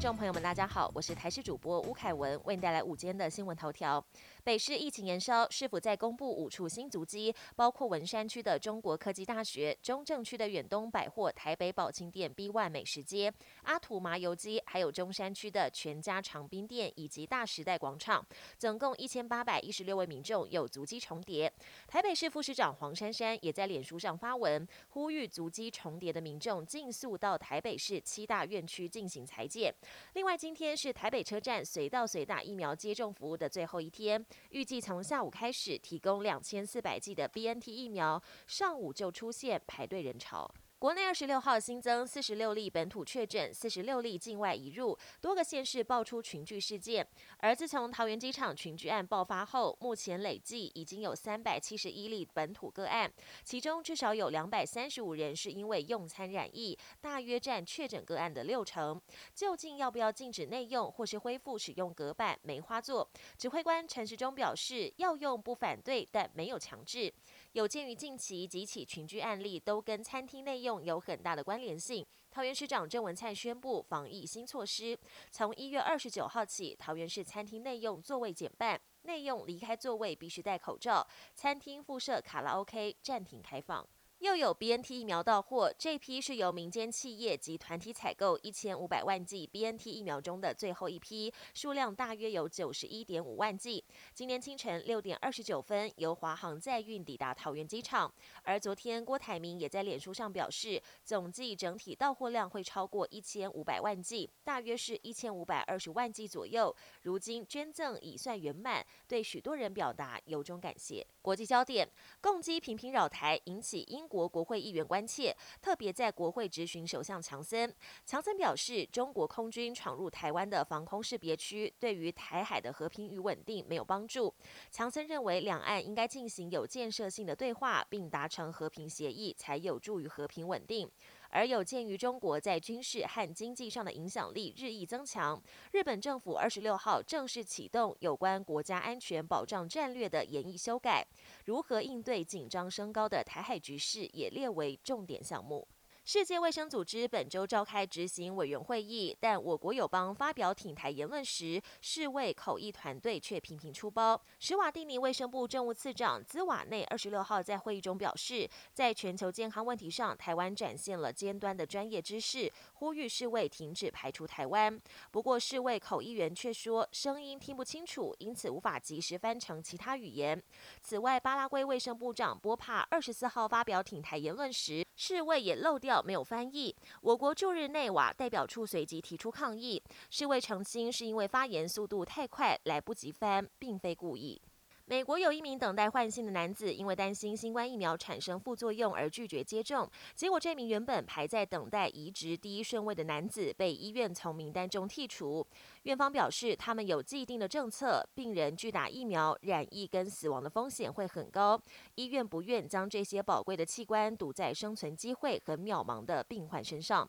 众朋友们，大家好，我是台视主播吴凯文，为您带来午间的新闻头条。北市疫情延烧，是否在公布五处新足迹？包括文山区的中国科技大学、中正区的远东百货、台北宝清店、B One 美食街、阿土麻油鸡，还有中山区的全家长滨店以及大时代广场，总共一千八百一十六位民众有足迹重叠。台北市副市长黄珊珊也在脸书上发文，呼吁足迹重叠的民众尽速到台北市七大院区进行裁剪。另外，今天是台北车站随到随打疫苗接种服务的最后一天。预计从下午开始提供两千四百剂的 BNT 疫苗，上午就出现排队人潮。国内二十六号新增四十六例本土确诊，四十六例境外移入，多个县市爆出群聚事件。而自从桃园机场群聚案爆发后，目前累计已经有三百七十一例本土个案，其中至少有两百三十五人是因为用餐染疫，大约占确诊个案的六成。究竟要不要禁止内用，或是恢复使用隔板梅花座？指挥官陈时中表示，要用不反对，但没有强制。有鉴于近期几起群聚案例都跟餐厅内用有很大的关联性，桃园市长郑文灿宣布防疫新措施，从一月二十九号起，桃园市餐厅内用座位减半，内用离开座位必须戴口罩，餐厅附设卡拉 OK 暂停开放。又有 BNT 疫苗到货，这批是由民间企业及团体采购一千五百万剂 BNT 疫苗中的最后一批，数量大约有九十一点五万剂。今天清晨六点二十九分，由华航载运抵达桃园机场。而昨天郭台铭也在脸书上表示，总计整体到货量会超过一千五百万剂，大约是一千五百二十万剂左右。如今捐赠已算圆满，对许多人表达由衷感谢。国际焦点，共机频频扰台，引起英。国国会议员关切，特别在国会质询首相强森。强森表示，中国空军闯入台湾的防空识别区，对于台海的和平与稳定没有帮助。强森认为，两岸应该进行有建设性的对话，并达成和平协议，才有助于和平稳定。而有鉴于中国在军事和经济上的影响力日益增强，日本政府二十六号正式启动有关国家安全保障战略的演绎修改，如何应对紧张升高的台海局势也列为重点项目。世界卫生组织本周召开执行委员会议，但我国友邦发表挺台言论时，世卫口译团队却频频出包。史瓦蒂尼卫生部政务次长兹瓦内二十六号在会议中表示，在全球健康问题上，台湾展现了尖端的专业知识，呼吁世卫停止排除台湾。不过，世卫口译员却说声音听不清楚，因此无法及时翻成其他语言。此外，巴拉圭卫生部长波帕二十四号发表挺台言论时，世卫也漏掉。没有翻译，我国驻日内瓦代表处随即提出抗议，是为澄清是因为发言速度太快，来不及翻，并非故意。美国有一名等待换心的男子，因为担心新冠疫苗产生副作用而拒绝接种。结果，这名原本排在等待移植第一顺位的男子被医院从名单中剔除。院方表示，他们有既定的政策，病人拒打疫苗，染疫跟死亡的风险会很高。医院不愿将这些宝贵的器官堵在生存机会很渺茫的病患身上。